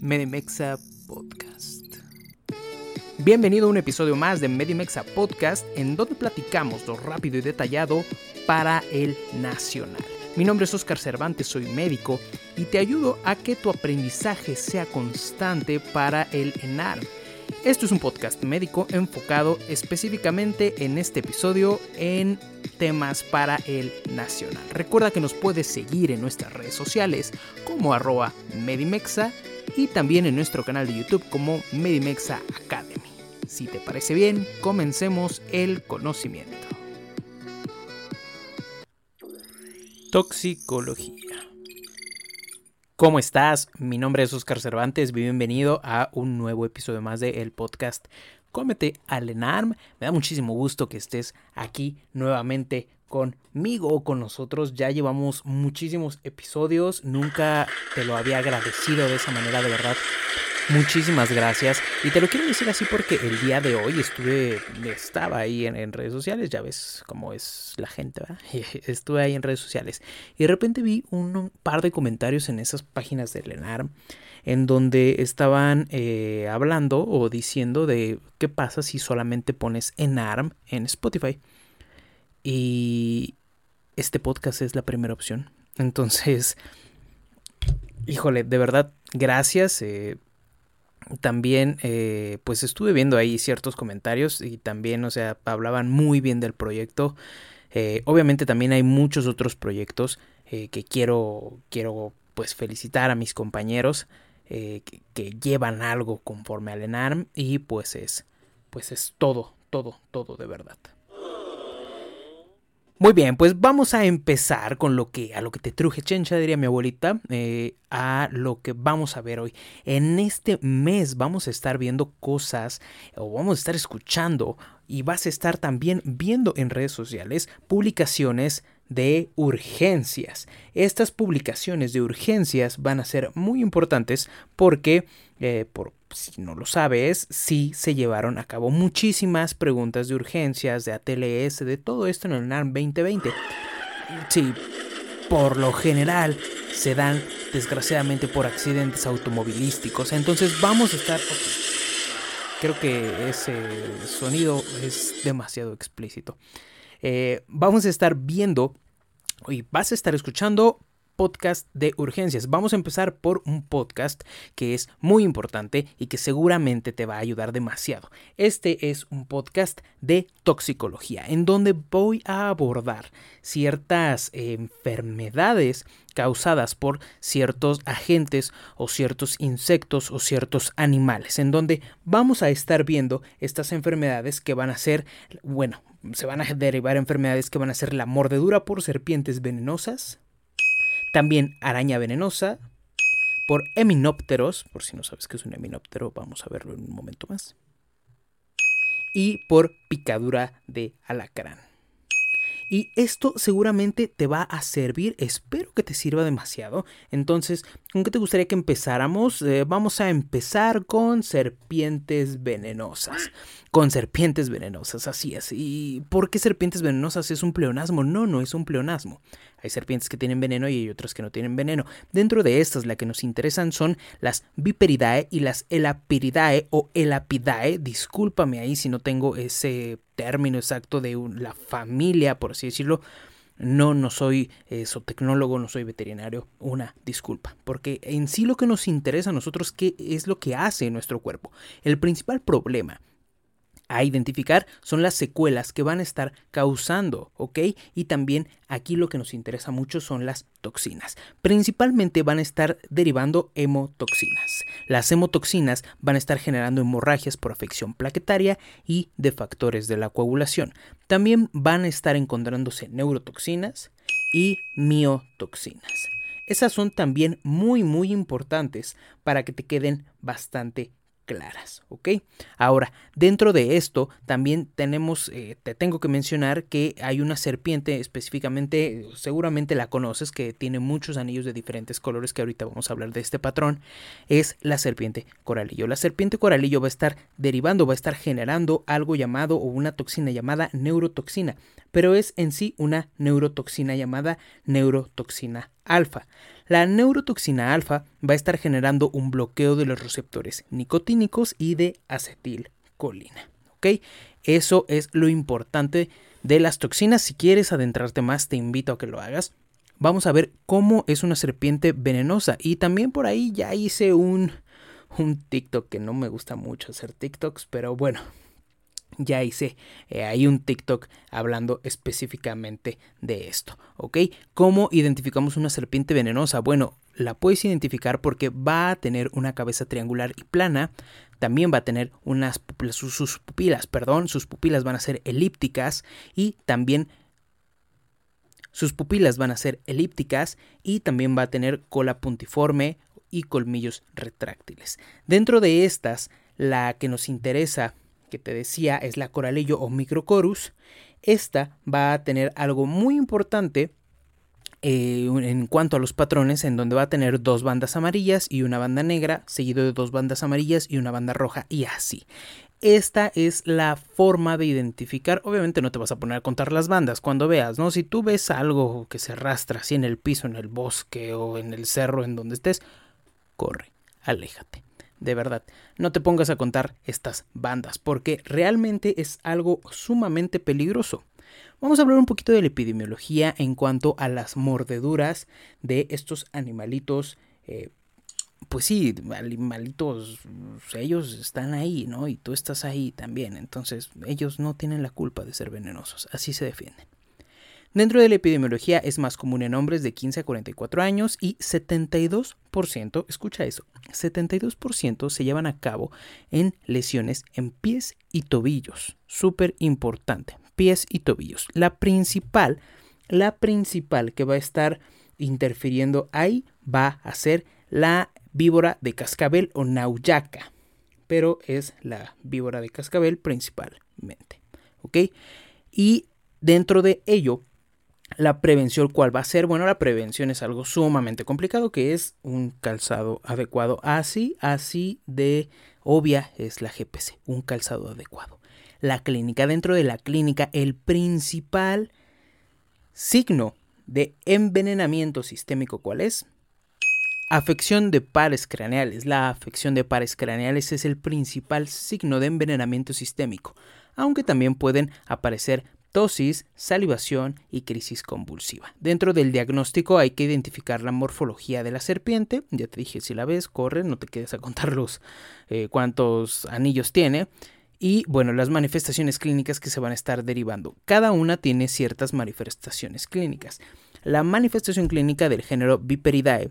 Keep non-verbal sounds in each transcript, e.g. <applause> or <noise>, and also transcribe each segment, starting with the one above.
Medimexa Podcast. Bienvenido a un episodio más de Medimexa Podcast, en donde platicamos lo rápido y detallado para el nacional. Mi nombre es Oscar Cervantes, soy médico y te ayudo a que tu aprendizaje sea constante para el ENARM. Esto es un podcast médico enfocado específicamente en este episodio en temas para el nacional. Recuerda que nos puedes seguir en nuestras redes sociales como arroba Medimexa y también en nuestro canal de YouTube como Medimexa Academy. Si te parece bien, comencemos el conocimiento. Toxicología. ¿Cómo estás? Mi nombre es Oscar Cervantes, bienvenido a un nuevo episodio más del el podcast Cómete al ENARM. Me da muchísimo gusto que estés aquí nuevamente conmigo o con nosotros. Ya llevamos muchísimos episodios, nunca te lo había agradecido de esa manera, de verdad. Muchísimas gracias. Y te lo quiero decir así porque el día de hoy estuve, estaba ahí en, redes sociales, ya ves cómo es la gente, ¿verdad? <laughs> Estuve ahí en redes sociales. Y de repente vi un par de comentarios en esas páginas de Lenarm en donde estaban eh, hablando o diciendo de qué pasa si solamente pones Enarm en Spotify. Y este podcast es la primera opción. Entonces, híjole, de verdad, gracias. Eh, también eh, pues estuve viendo ahí ciertos comentarios y también, o sea, hablaban muy bien del proyecto. Eh, obviamente también hay muchos otros proyectos eh, que quiero, quiero pues felicitar a mis compañeros que, que, llevan algo conforme al ENARM y pues es, pues es todo, todo, todo de verdad. Muy bien, pues vamos a empezar con lo que a lo que te truje chencha, diría mi abuelita, eh, a lo que vamos a ver hoy. En este mes vamos a estar viendo cosas o vamos a estar escuchando y vas a estar también viendo en redes sociales publicaciones de urgencias. Estas publicaciones de urgencias van a ser muy importantes porque, eh, por, si no lo sabes, sí se llevaron a cabo muchísimas preguntas de urgencias, de ATLS, de todo esto en el NARM 2020. Sí, por lo general se dan desgraciadamente por accidentes automovilísticos. Entonces vamos a estar... Creo que ese sonido es demasiado explícito. Eh, vamos a estar viendo y vas a estar escuchando podcast de urgencias. Vamos a empezar por un podcast que es muy importante y que seguramente te va a ayudar demasiado. Este es un podcast de toxicología en donde voy a abordar ciertas enfermedades causadas por ciertos agentes o ciertos insectos o ciertos animales, en donde vamos a estar viendo estas enfermedades que van a ser, bueno, se van a derivar enfermedades que van a ser la mordedura por serpientes venenosas, también araña venenosa, por eminópteros, por si no sabes qué es un eminóptero, vamos a verlo en un momento más, y por picadura de alacrán. Y esto seguramente te va a servir, espero que te sirva demasiado. Entonces, ¿con qué te gustaría que empezáramos? Eh, vamos a empezar con serpientes venenosas. Con serpientes venenosas, así es. ¿Y por qué serpientes venenosas es un pleonasmo? No, no es un pleonasmo. Hay serpientes que tienen veneno y hay otras que no tienen veneno. Dentro de estas, las que nos interesan son las Viperidae y las Elapiridae o Elapidae. Discúlpame ahí si no tengo ese término exacto de la familia, por así decirlo. No, no soy eh, zootecnólogo, no soy veterinario. Una disculpa. Porque en sí lo que nos interesa a nosotros qué es lo que hace nuestro cuerpo. El principal problema a identificar son las secuelas que van a estar causando, ¿ok? Y también aquí lo que nos interesa mucho son las toxinas. Principalmente van a estar derivando hemotoxinas. Las hemotoxinas van a estar generando hemorragias por afección plaquetaria y de factores de la coagulación. También van a estar encontrándose neurotoxinas y miotoxinas. Esas son también muy muy importantes para que te queden bastante claras, ¿ok? Ahora, dentro de esto también tenemos, eh, te tengo que mencionar que hay una serpiente específicamente, seguramente la conoces, que tiene muchos anillos de diferentes colores, que ahorita vamos a hablar de este patrón, es la serpiente coralillo. La serpiente coralillo va a estar derivando, va a estar generando algo llamado o una toxina llamada neurotoxina, pero es en sí una neurotoxina llamada neurotoxina alfa. La neurotoxina alfa va a estar generando un bloqueo de los receptores nicotínicos y de acetilcolina. ¿Ok? Eso es lo importante de las toxinas. Si quieres adentrarte más, te invito a que lo hagas. Vamos a ver cómo es una serpiente venenosa. Y también por ahí ya hice un, un TikTok que no me gusta mucho hacer TikToks, pero bueno, ya hice eh, un TikTok hablando específicamente de esto, ¿ok? ¿Cómo identificamos una serpiente venenosa? Bueno, la puedes identificar porque va a tener una cabeza triangular y plana, también va a tener unas sus, sus pupilas, perdón, sus pupilas van a ser elípticas y también sus pupilas van a ser elípticas y también va a tener cola puntiforme y colmillos retráctiles. Dentro de estas, la que nos interesa que te decía es la coralillo o microcorus, esta va a tener algo muy importante eh, en cuanto a los patrones, en donde va a tener dos bandas amarillas y una banda negra, seguido de dos bandas amarillas y una banda roja, y así. Esta es la forma de identificar. Obviamente no te vas a poner a contar las bandas cuando veas, ¿no? Si tú ves algo que se arrastra así en el piso, en el bosque o en el cerro, en donde estés, corre, aléjate de verdad, no te pongas a contar estas bandas, porque realmente es algo sumamente peligroso. Vamos a hablar un poquito de la epidemiología en cuanto a las mordeduras de estos animalitos. Eh, pues sí, animalitos, ellos están ahí, ¿no? Y tú estás ahí también. Entonces, ellos no tienen la culpa de ser venenosos. Así se defienden. Dentro de la epidemiología es más común en hombres de 15 a 44 años y 72%, escucha eso, 72% se llevan a cabo en lesiones en pies y tobillos. Súper importante, pies y tobillos. La principal, la principal que va a estar interfiriendo ahí va a ser la víbora de cascabel o nauyaca, pero es la víbora de cascabel principalmente. ¿Ok? Y dentro de ello la prevención, ¿cuál va a ser? Bueno, la prevención es algo sumamente complicado, que es un calzado adecuado. Así, así de obvia es la GPC, un calzado adecuado. La clínica, dentro de la clínica, el principal signo de envenenamiento sistémico, ¿cuál es? Afección de pares craneales. La afección de pares craneales es el principal signo de envenenamiento sistémico, aunque también pueden aparecer tosis, salivación y crisis convulsiva. Dentro del diagnóstico hay que identificar la morfología de la serpiente. Ya te dije, si la ves, corre, no te quedes a contar los eh, cuántos anillos tiene. Y bueno, las manifestaciones clínicas que se van a estar derivando. Cada una tiene ciertas manifestaciones clínicas. La manifestación clínica del género Viperidae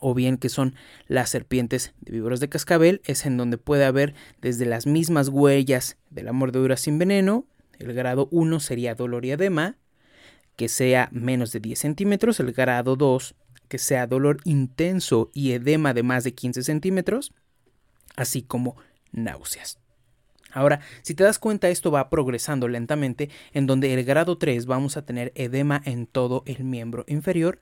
o bien que son las serpientes de víboras de cascabel, es en donde puede haber desde las mismas huellas de la mordedura sin veneno, El grado 1 sería dolor y edema, que sea menos de 10 centímetros. El grado 2, que sea dolor intenso y edema de más de 15 centímetros, así como náuseas. Ahora, si te das cuenta, esto va progresando lentamente, en donde el grado 3 vamos a tener edema en todo el miembro inferior,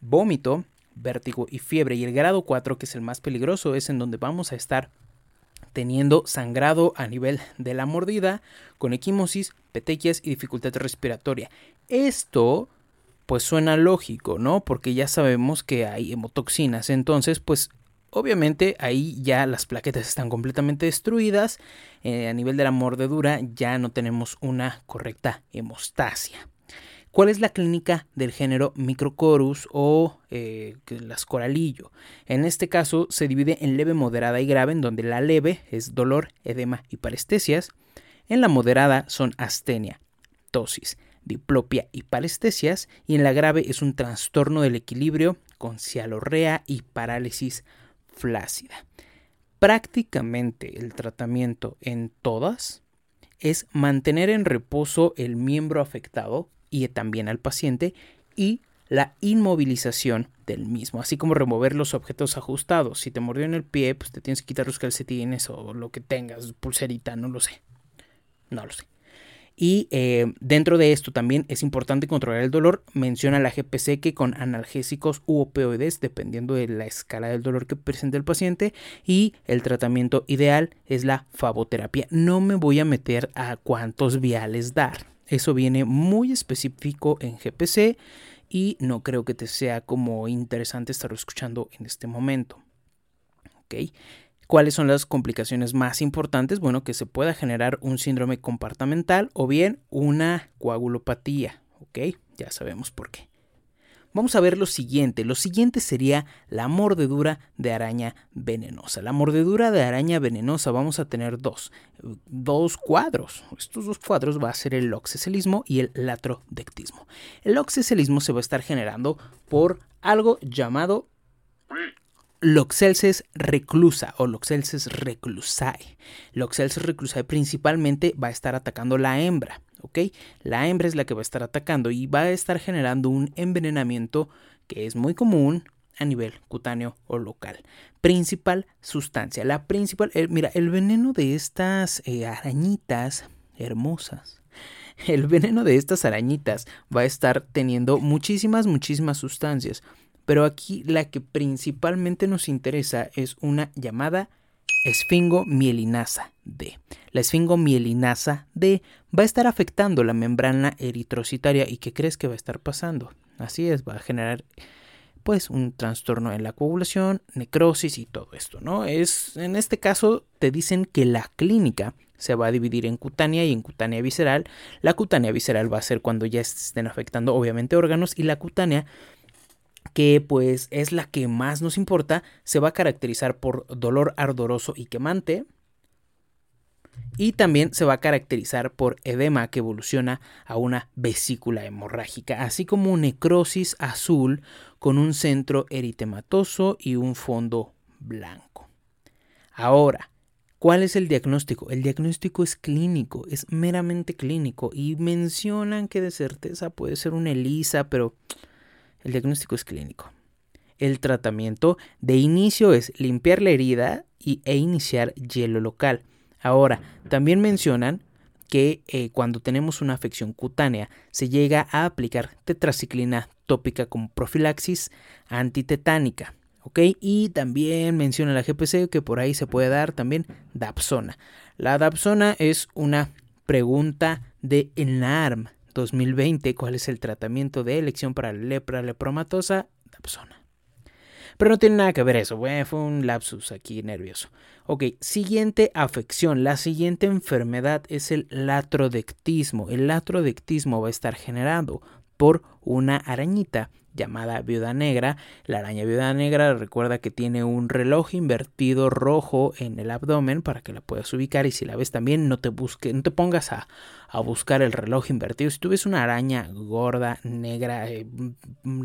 vómito, vértigo y fiebre. Y el grado 4, que es el más peligroso, es en donde vamos a estar teniendo sangrado a nivel de la mordida, con equimosis, petequias y dificultad respiratoria. Esto pues suena lógico, ¿no? Porque ya sabemos que hay hemotoxinas. Entonces, pues obviamente ahí ya las plaquetas están completamente destruidas. Eh, a nivel de la mordedura ya no tenemos una correcta hemostasia. ¿Cuál es la clínica del género Microcorus o eh, las coralillo? En este caso se divide en leve, moderada y grave, en donde la leve es dolor, edema y parestesias. En la moderada son astenia, tosis, diplopia y parestesias. Y en la grave es un trastorno del equilibrio con cialorrea y parálisis flácida. Prácticamente el tratamiento en todas es mantener en reposo el miembro afectado y también al paciente y la inmovilización del mismo, así como remover los objetos ajustados. Si te mordió en el pie, pues te tienes que quitar los calcetines o lo que tengas, pulserita, no lo sé. No lo sé. Y eh, dentro de esto también es importante controlar el dolor. Menciona la GPC que con analgésicos u opioides, dependiendo de la escala del dolor que presente el paciente. Y el tratamiento ideal es la faboterapia. No me voy a meter a cuántos viales dar. Eso viene muy específico en GPC y no creo que te sea como interesante estarlo escuchando en este momento. ¿Ok? ¿Cuáles son las complicaciones más importantes? Bueno, que se pueda generar un síndrome compartamental o bien una coagulopatía. ¿Ok? Ya sabemos por qué. Vamos a ver lo siguiente. Lo siguiente sería la mordedura de araña venenosa. La mordedura de araña venenosa vamos a tener dos, dos cuadros. Estos dos cuadros va a ser el loxeselismo y el latrodectismo. El loxeselismo se va a estar generando por algo llamado Loxelces reclusa o Loxelces reclusae. Loxelces reclusae principalmente va a estar atacando la hembra. La hembra es la que va a estar atacando y va a estar generando un envenenamiento que es muy común a nivel cutáneo o local. Principal sustancia, la principal, mira, el veneno de estas eh, arañitas hermosas, <laughs> el veneno de estas arañitas va a estar teniendo muchísimas, muchísimas sustancias, pero aquí la que principalmente nos interesa es una llamada esfingomielinasa D. La esfingomielinasa D va a estar afectando la membrana eritrocitaria y ¿qué crees que va a estar pasando? Así es, va a generar pues un trastorno en la coagulación, necrosis y todo esto, ¿no? Es en este caso te dicen que la clínica se va a dividir en cutánea y en cutánea visceral. La cutánea visceral va a ser cuando ya estén afectando obviamente órganos y la cutánea que pues es la que más nos importa, se va a caracterizar por dolor ardoroso y quemante. Y también se va a caracterizar por edema que evoluciona a una vesícula hemorrágica, así como necrosis azul con un centro eritematoso y un fondo blanco. Ahora, ¿cuál es el diagnóstico? El diagnóstico es clínico, es meramente clínico y mencionan que de certeza puede ser una ELISA, pero el diagnóstico es clínico. El tratamiento de inicio es limpiar la herida y, e iniciar hielo local. Ahora, también mencionan que eh, cuando tenemos una afección cutánea se llega a aplicar tetraciclina tópica como profilaxis antitetánica. ¿ok? Y también menciona la GPC que por ahí se puede dar también Dapsona. La Dapsona es una pregunta de ENARM, 2020 cuál es el tratamiento de elección para la lepra lepromatosa, Dapsona. Pero no tiene nada que ver eso, fue un lapsus aquí nervioso. Ok, siguiente afección, la siguiente enfermedad es el latrodectismo. El latrodectismo va a estar generado por una arañita llamada viuda negra. La araña viuda negra recuerda que tiene un reloj invertido rojo en el abdomen para que la puedas ubicar y si la ves también no te busques, no te pongas a, buscar el reloj invertido. Si tú ves una araña gorda, negra, eh,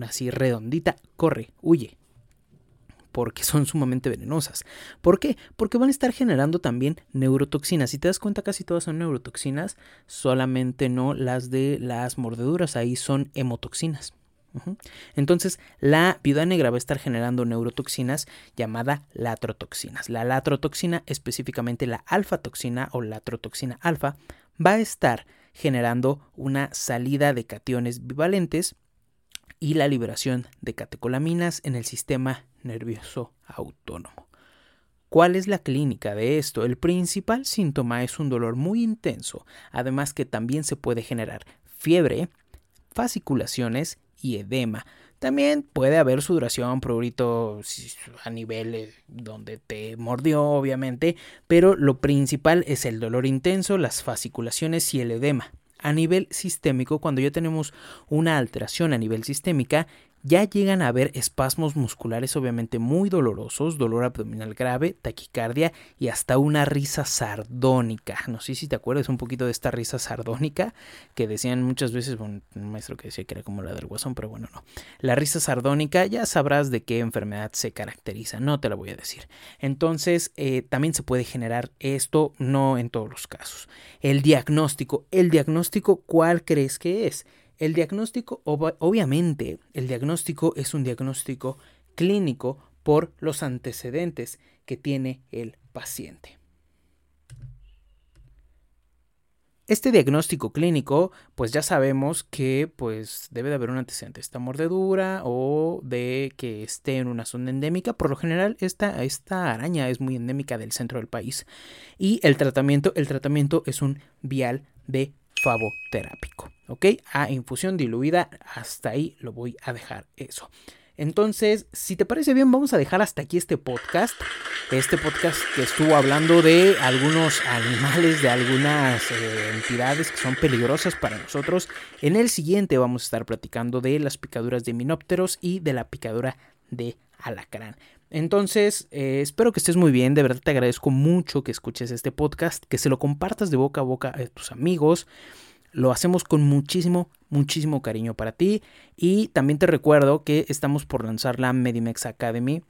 así redondita, corre, huye. porque son sumamente venenosas. ¿Por qué? Porque van a estar generando también neurotoxinas. Si te das cuenta, casi todas son neurotoxinas, solamente no las de las mordeduras, ahí son hemotoxinas. Entonces, la viuda negra va a estar generando neurotoxinas llamada latrotoxinas. La latrotoxina, específicamente la alfa-toxina o latrotoxina alfa, va a estar generando una salida de cationes bivalentes y la liberación de catecolaminas en el sistema nervioso autónomo. ¿Cuál es la clínica de esto? El principal síntoma es un dolor muy intenso, además que también se puede generar fiebre, fasciculaciones y edema. También puede haber sudoración, prurito a nivel donde te mordió, obviamente, pero lo principal es el dolor intenso, las fasciculaciones y el edema. A nivel sistémico, cuando ya tenemos una alteración a nivel sistémica, ya llegan a haber espasmos musculares obviamente muy dolorosos, dolor abdominal grave, taquicardia y hasta una risa sardónica. No sé si te acuerdas un poquito de esta risa sardónica que decían muchas veces, bueno, un maestro que decía que era como la del guasón, pero bueno, no. La risa sardónica ya sabrás de qué enfermedad se caracteriza, no te la voy a decir. Entonces, eh, también se puede generar esto, no en todos los casos. El diagnóstico, el diagnóstico, ¿cuál crees que es? El diagnóstico, obviamente, el diagnóstico es un diagnóstico clínico por los antecedentes que tiene el paciente. Este diagnóstico clínico, pues ya sabemos que pues debe de haber un antecedente, esta mordedura o de que esté en una zona endémica. Por lo general, esta, esta araña es muy endémica del centro del país. Y el tratamiento, el tratamiento es un vial de favoterápico, ¿ok? A infusión diluida, hasta ahí lo voy a dejar eso. Entonces, si te parece bien, vamos a dejar hasta aquí este podcast. Este podcast que estuvo hablando de algunos animales, de algunas eh, entidades que son peligrosas para nosotros. En el siguiente vamos a estar platicando de las picaduras de minópteros y de la picadura de alacrán. Entonces, eh, espero que estés muy bien. De verdad te agradezco mucho que escuches este podcast, que se lo compartas de boca a boca a tus amigos. Lo hacemos con muchísimo, muchísimo cariño para ti. Y también te recuerdo que estamos por lanzar la Medimex Academy.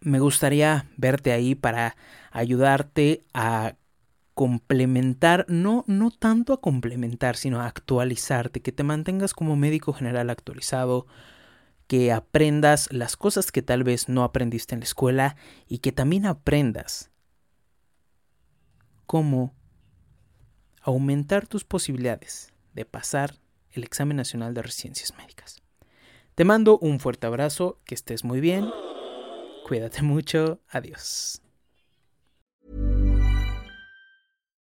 Me gustaría verte ahí para ayudarte a complementar, no, no tanto a complementar, sino a actualizarte, que te mantengas como médico general actualizado, que aprendas las cosas que tal vez no aprendiste en la escuela y que también aprendas cómo aumentar tus posibilidades de pasar el examen nacional de residencias médicas. Te mando un fuerte abrazo, que estés muy bien, cuídate mucho, adiós.